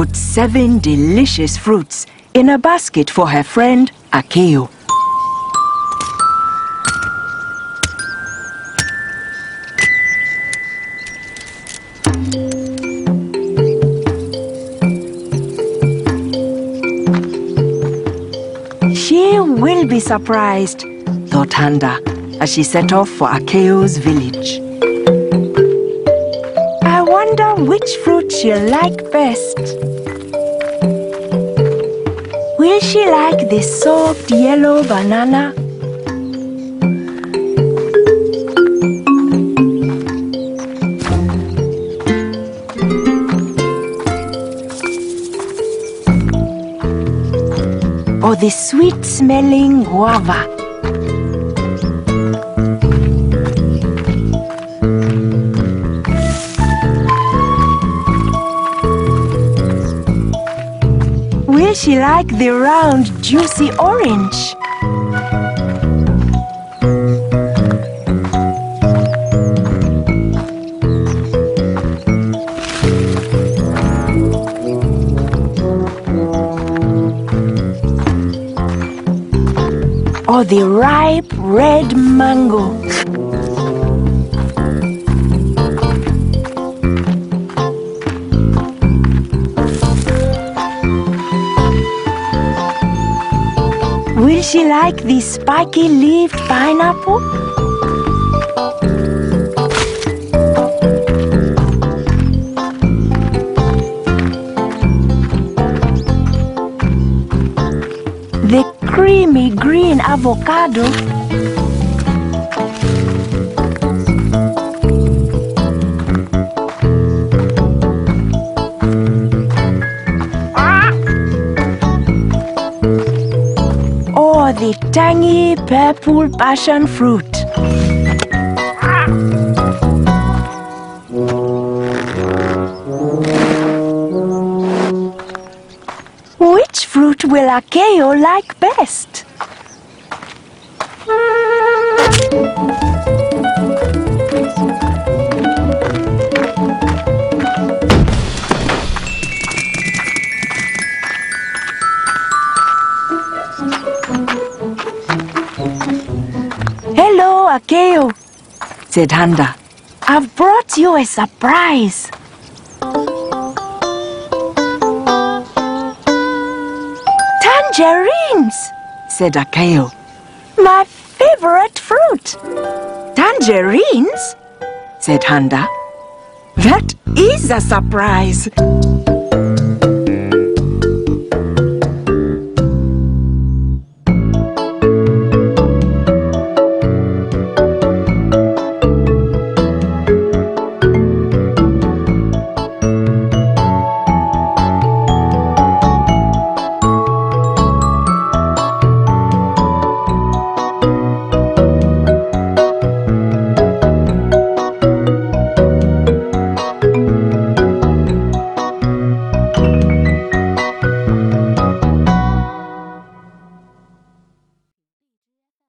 put seven delicious fruits in a basket for her friend Akeyo. She will be surprised, thought Handa, as she set off for Akeyo's village. I wonder which fruit she'll like best. Will she like the soft yellow banana? Or the sweet smelling guava? Will she like the round, juicy orange? Or the ripe red mango? Will she like the spiky leaved pineapple? The creamy green avocado? The tangy purple passion fruit? Which fruit will Akeyo like best? Akeyo, said Handa. I've brought you a surprise. Tangerines, said Akeyo. My favorite fruit. Tangerines? said Handa. That is a surprise.